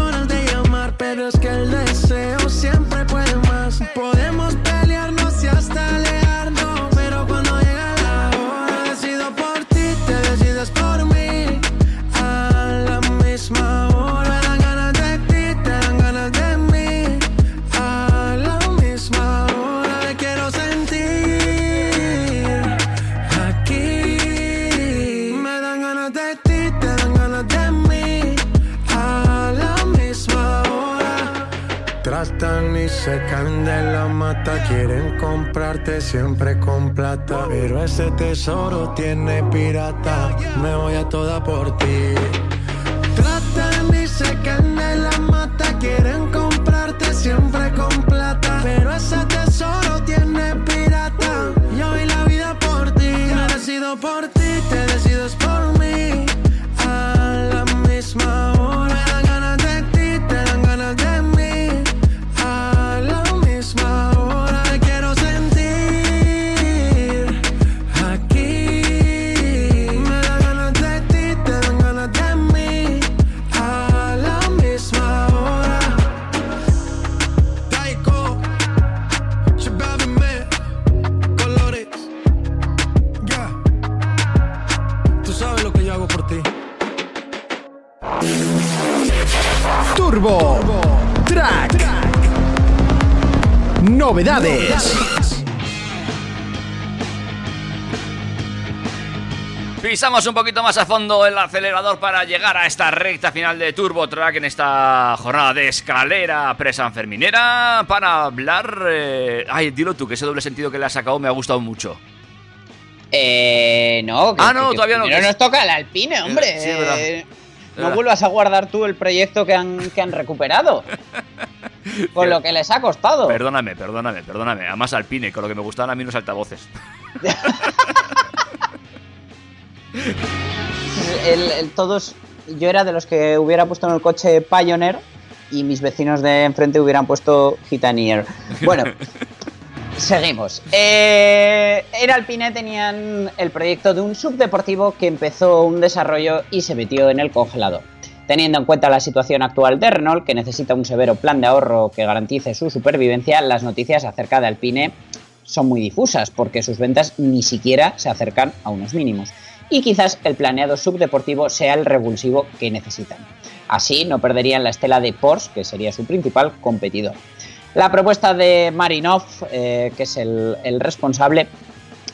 la mata, quieren comprarte siempre con plata. Pero ese tesoro tiene pirata, me voy a toda por ti. Tratan y se caen de la mata, quieren comprarte siempre con plata. Pero ese tesoro tiene pirata, yo doy la vida por ti. Me decido por ti, te Pisamos un poquito más a fondo el acelerador para llegar a esta recta final de Turbo Track en esta jornada de escalera presanferminera para hablar... eh, Ay, dilo tú, que ese doble sentido que le has sacado me ha gustado mucho. Eh, no, que, Ah, no, que todavía no, que- nos toca el Alpine, hombre. Sí, es verdad. Eh, no verdad. vuelvas a guardar tú el proyecto que han, que han recuperado. Con lo que les ha costado. Perdóname, perdóname, perdóname. Además Alpine, con lo que me gustaban a mí los altavoces. El- el- todos, yo era de los que hubiera puesto en el coche Pioneer y mis vecinos de enfrente hubieran puesto Gitanier. Bueno, seguimos. Eh, en Alpine tenían el proyecto de un subdeportivo que empezó un desarrollo y se metió en el congelador. Teniendo en cuenta la situación actual de Renault, que necesita un severo plan de ahorro que garantice su supervivencia, las noticias acerca de Alpine son muy difusas porque sus ventas ni siquiera se acercan a unos mínimos. Y quizás el planeado subdeportivo sea el revulsivo que necesitan. Así no perderían la estela de Porsche, que sería su principal competidor. La propuesta de Marinov, eh, que es el, responsable,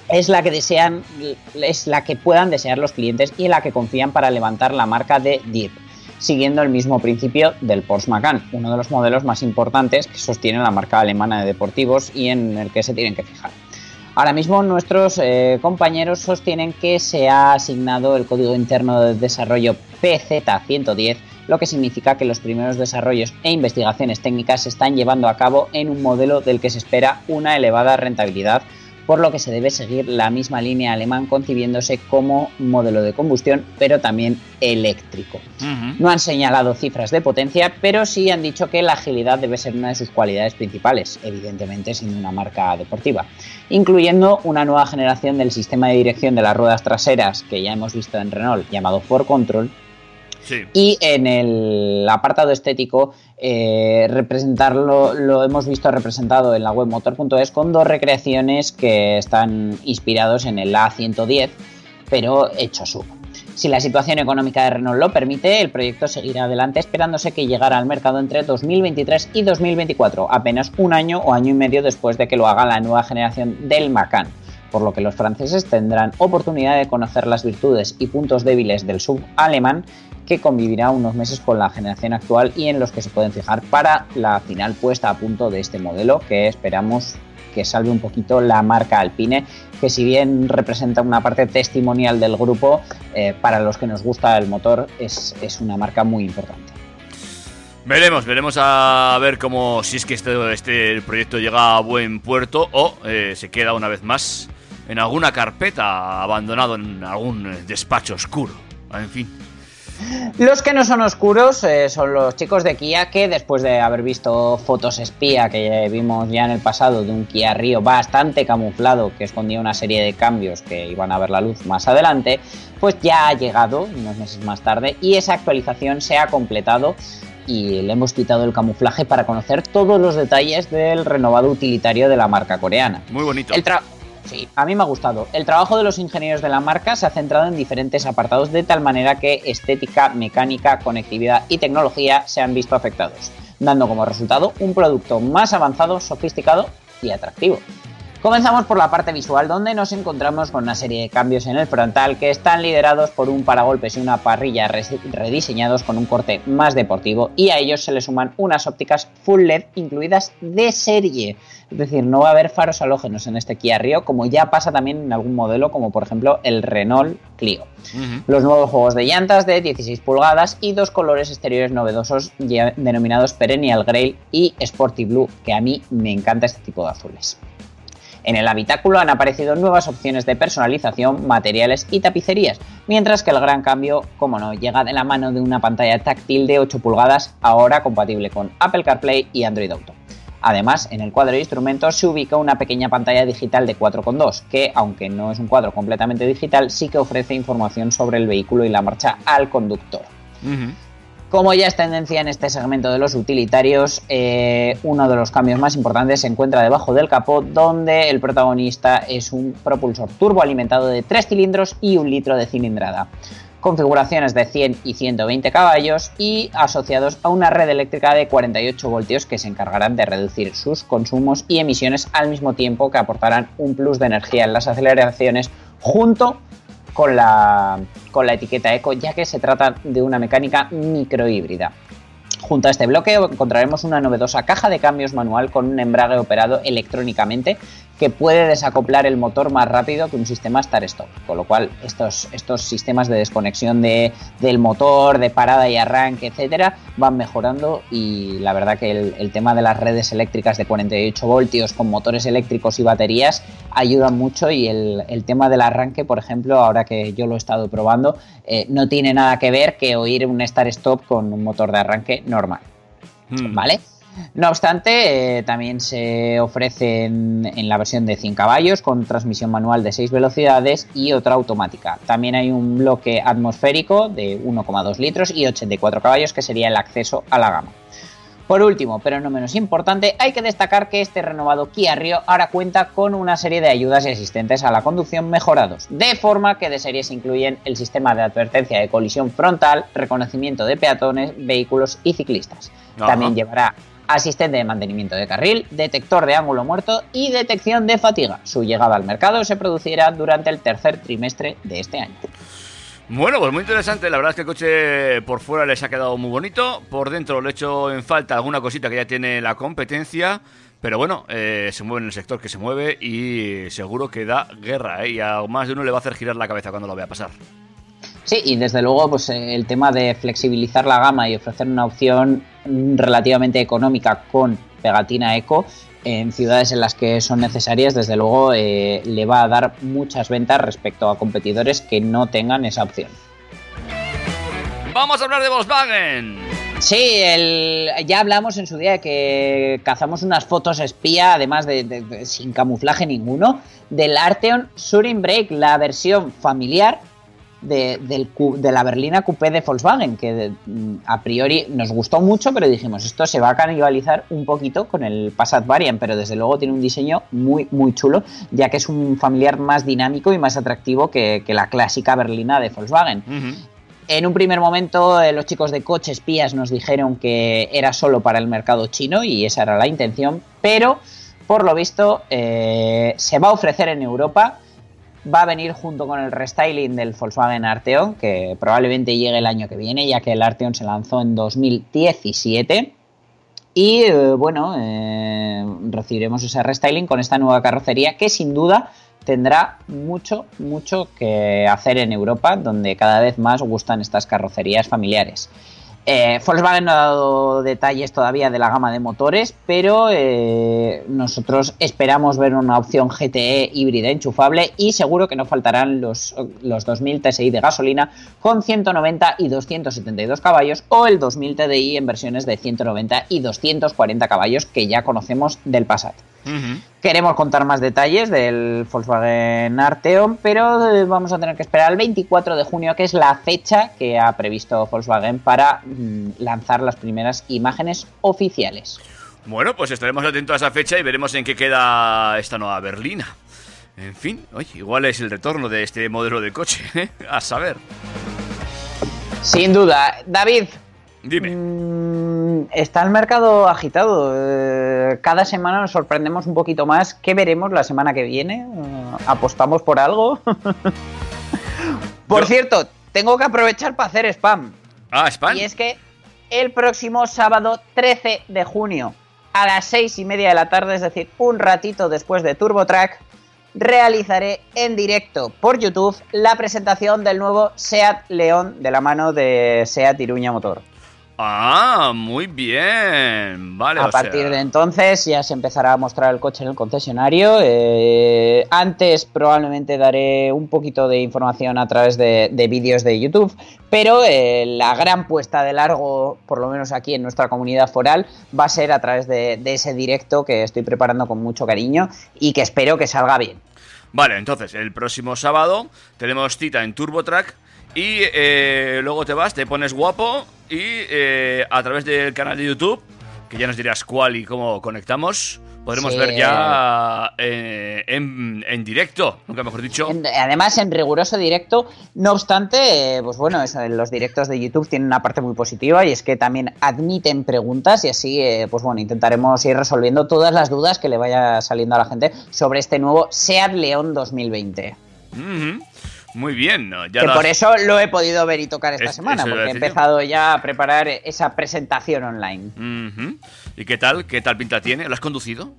es la que desean, es la que puedan desear los clientes y en la que confían para levantar la marca de DIR, siguiendo el mismo principio del Porsche Macan, uno de los modelos más importantes que sostiene la marca alemana de deportivos y en el que se tienen que fijar. Ahora mismo nuestros eh, compañeros sostienen que se ha asignado el código interno de desarrollo PZ110, lo que significa que los primeros desarrollos e investigaciones técnicas se están llevando a cabo en un modelo del que se espera una elevada rentabilidad, por lo que se debe seguir la misma línea alemán concibiéndose como modelo de combustión, pero también eléctrico. No han señalado cifras de potencia, pero sí han dicho que la agilidad debe ser una de sus cualidades principales, evidentemente siendo una marca deportiva, incluyendo una nueva generación del sistema de dirección de las ruedas traseras que ya hemos visto en Renault, llamado 4Control, Y en el apartado estético, eh, representarlo, lo hemos visto representado en la web motor.es con dos recreaciones que están inspirados en el A110, pero hecho sub. Si la situación económica de Renault lo permite, el proyecto seguirá adelante esperándose que llegara al mercado entre 2023 y 2024, apenas un año o año y medio después de que lo haga la nueva generación del Macan, por lo que los franceses tendrán oportunidad de conocer las virtudes y puntos débiles del sub alemán que convivirá unos meses con la generación actual y en los que se pueden fijar para la final puesta a punto de este modelo que esperamos que salve un poquito la marca Alpine, que si bien representa una parte testimonial del grupo, eh, para los que nos gusta el motor es, es una marca muy importante. Veremos, veremos a ver cómo si es que este, este proyecto llega a buen puerto o eh, se queda una vez más en alguna carpeta abandonado en algún despacho oscuro. En fin. Los que no son oscuros eh, son los chicos de Kia que después de haber visto fotos espía que vimos ya en el pasado de un Kia Río bastante camuflado que escondía una serie de cambios que iban a ver la luz más adelante, pues ya ha llegado unos meses más tarde y esa actualización se ha completado y le hemos quitado el camuflaje para conocer todos los detalles del renovado utilitario de la marca coreana. Muy bonito. El Sí, a mí me ha gustado. El trabajo de los ingenieros de la marca se ha centrado en diferentes apartados de tal manera que estética, mecánica, conectividad y tecnología se han visto afectados, dando como resultado un producto más avanzado, sofisticado y atractivo. Comenzamos por la parte visual, donde nos encontramos con una serie de cambios en el frontal que están liderados por un paragolpes y una parrilla rediseñados con un corte más deportivo y a ellos se le suman unas ópticas full LED incluidas de serie. Es decir, no va a haber faros halógenos en este Kia Rio, como ya pasa también en algún modelo, como por ejemplo el Renault Clio. Los nuevos juegos de llantas de 16 pulgadas y dos colores exteriores novedosos denominados Perennial Grey y Sporty Blue, que a mí me encanta este tipo de azules. En el habitáculo han aparecido nuevas opciones de personalización, materiales y tapicerías, mientras que el gran cambio, como no, llega de la mano de una pantalla táctil de 8 pulgadas, ahora compatible con Apple CarPlay y Android Auto. Además, en el cuadro de instrumentos se ubica una pequeña pantalla digital de 4,2, que, aunque no es un cuadro completamente digital, sí que ofrece información sobre el vehículo y la marcha al conductor. Como ya es tendencia en este segmento de los utilitarios, eh, uno de los cambios más importantes se encuentra debajo del capó, donde el protagonista es un propulsor turbo alimentado de 3 cilindros y un litro de cilindrada. Configuraciones de 100 y 120 caballos y asociados a una red eléctrica de 48 voltios que se encargarán de reducir sus consumos y emisiones al mismo tiempo que aportarán un plus de energía en las aceleraciones junto con la, con la etiqueta Eco, ya que se trata de una mecánica microhíbrida. Junto a este bloque encontraremos una novedosa caja de cambios manual con un embrague operado electrónicamente que puede desacoplar el motor más rápido que un sistema start-stop, con lo cual estos, estos sistemas de desconexión de, del motor, de parada y arranque, etcétera, van mejorando y la verdad que el, el tema de las redes eléctricas de 48 voltios con motores eléctricos y baterías ayuda mucho y el, el tema del arranque, por ejemplo, ahora que yo lo he estado probando, eh, no tiene nada que ver que oír un start-stop con un motor de arranque normal. ¿Vale? No obstante, eh, también se ofrece en, en la versión de 100 caballos con transmisión manual de 6 velocidades y otra automática. También hay un bloque atmosférico de 1,2 litros y 84 caballos que sería el acceso a la gama. Por último, pero no menos importante, hay que destacar que este renovado Kia Rio ahora cuenta con una serie de ayudas y asistentes a la conducción mejorados, de forma que de serie se incluyen el sistema de advertencia de colisión frontal, reconocimiento de peatones, vehículos y ciclistas. Ajá. También llevará asistente de mantenimiento de carril, detector de ángulo muerto y detección de fatiga. Su llegada al mercado se producirá durante el tercer trimestre de este año. Bueno, pues muy interesante. La verdad es que el coche por fuera les ha quedado muy bonito. Por dentro le he hecho en falta alguna cosita que ya tiene la competencia. Pero bueno, eh, se mueve en el sector que se mueve y seguro que da guerra. ¿eh? Y a más de uno le va a hacer girar la cabeza cuando lo vea pasar. Sí, y desde luego pues eh, el tema de flexibilizar la gama y ofrecer una opción relativamente económica con pegatina eco en ciudades en las que son necesarias, desde luego eh, le va a dar muchas ventas respecto a competidores que no tengan esa opción. Vamos a hablar de Volkswagen. Sí, el- ya hablamos en su día de que cazamos unas fotos espía, además de, de- de- sin camuflaje ninguno, del Arteon Surin Break, la versión familiar de, del cu- de la berlina coupé de Volkswagen, que de- a priori nos gustó mucho, pero dijimos, esto se va a canibalizar un poquito con el Passat Variant, pero desde luego tiene un diseño muy, muy chulo, ya que es un familiar más dinámico y más atractivo que, que la clásica berlina de Volkswagen. En un primer momento, eh, los chicos de Coche Espías nos dijeron que era solo para el mercado chino y esa era la intención, pero por lo visto eh, se va a ofrecer en Europa. Va a venir junto con el restyling del Volkswagen Arteon, que probablemente llegue el año que viene, ya que el Arteon se lanzó en 2017. Y eh, bueno, eh, recibiremos ese restyling con esta nueva carrocería que sin duda tendrá mucho, mucho que hacer en Europa, donde cada vez más gustan estas carrocerías familiares. Eh, Volkswagen no ha dado detalles todavía de la gama de motores, pero eh, nosotros esperamos ver una opción GTE híbrida enchufable y seguro que no faltarán los, los 2000 TSI de gasolina con 190 y 272 caballos o el 2000 TDI en versiones de 190 y 240 caballos que ya conocemos del Passat. Queremos contar más detalles del Volkswagen Arteon, pero eh, vamos a tener que esperar al 24 de junio, que es la fecha que ha previsto Volkswagen para mm, lanzar las primeras imágenes oficiales. Bueno, pues estaremos atentos a esa fecha y veremos en qué queda esta nueva berlina. En fin, oye, igual es el retorno de este modelo de coche, ¿eh? a saber. Sin duda, David. Dime. mm, está el mercado agitado. Eh, cada semana nos sorprendemos un poquito más. ¿Qué veremos la semana que viene? Eh, ¿Apostamos por algo? por cierto, tengo que aprovechar para hacer spam. Ah, spam. Y es que el próximo sábado 13 de junio a las 6 y media de la tarde, es decir, un ratito después de TurboTrack, realizaré en directo por YouTube la presentación del nuevo SEAT León de la mano de SEAT Iruña Motor. Ah, muy bien. Vale, a o partir sea, de entonces ya se empezará a mostrar el coche en el concesionario. Eh, antes probablemente daré un poquito de información a través de, de vídeos de YouTube, pero eh, la gran puesta de largo, por lo menos aquí en nuestra comunidad foral, va a ser a través de, de ese directo que estoy preparando con mucho cariño y que espero que salga bien. Vale, entonces, el próximo sábado tenemos cita en TurboTrack y eh, luego te vas, te pones guapo y eh, a través del canal de YouTube, que ya nos dirás cuál y cómo conectamos, podremos Sí. ver ya eh, en, en directo, nunca mejor dicho. En- además, en riguroso directo, no obstante, eh, pues bueno, eso, los directos de YouTube tienen una parte muy positiva y es que también admiten preguntas y así, eh, pues bueno, intentaremos ir resolviendo todas las dudas que le vaya saliendo a la gente sobre este nuevo SEAT León 2020. Ujú. Muy bien, ¿no? ya que por has- eso lo he podido ver y tocar esta Es- semana, porque he yo. empezado ya a preparar esa presentación online. ¿Y qué tal? ¿Qué tal pinta tiene? ¿Lo has conducido?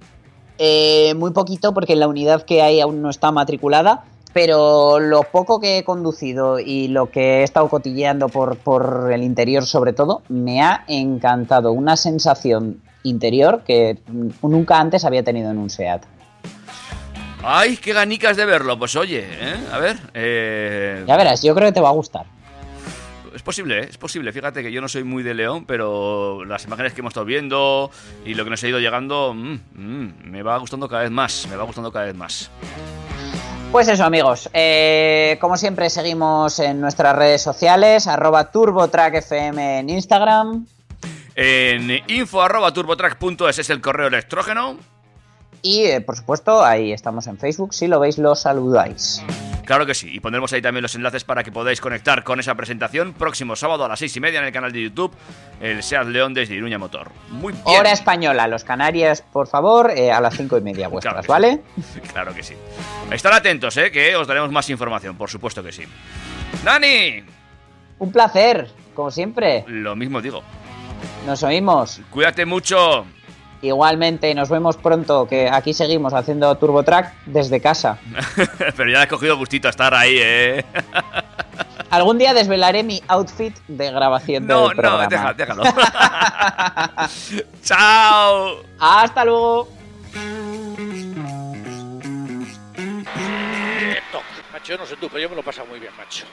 Eh, muy poquito porque la unidad que hay aún no está matriculada, pero lo poco que he conducido y lo que he estado cotilleando por, por el interior sobre todo, me ha encantado. Una sensación interior que nunca antes había tenido en un SEAT. ¡Ay, qué ganicas de verlo! Pues oye, ¿eh? a ver. eh, Ya verás, yo creo que te va a gustar. Es posible, ¿eh? es posible. Fíjate que yo no soy muy de León, pero las imágenes que hemos estado viendo y lo que nos ha ido llegando, mm, mm, me va gustando cada vez más. Me va gustando cada vez más. Pues eso, amigos. eh, como siempre, seguimos en nuestras redes sociales, arroba TurboTrackFM en Instagram. En info.turbotrack.es es el correo electrógeno. Y, eh, por supuesto, ahí estamos en Facebook. Si lo veis, lo saludáis. Claro que sí, y pondremos ahí también los enlaces para que podáis conectar con esa presentación próximo sábado a las seis y media en el canal de YouTube, el Seat León desde Iruña Motor. Muy bien. Hora española, los Canarias, por favor, eh, a las cinco y media vuestras, ¿vale? Claro que sí. Estar atentos, ¿eh? que os daremos más información, por supuesto que sí. ¡Nani! Un placer, como siempre. Lo mismo digo. Nos oímos. Cuídate mucho. Igualmente, nos vemos pronto, que aquí seguimos haciendo TurboTrack desde casa. Pero ya he cogido gustito a estar ahí, ¿eh? Algún día desvelaré mi outfit de grabación No, del no, programa. deja- déjalo. ¡Chao! Hasta luego. Macho, yo no sé tú, pero yo me lo he pasado muy bien, macho.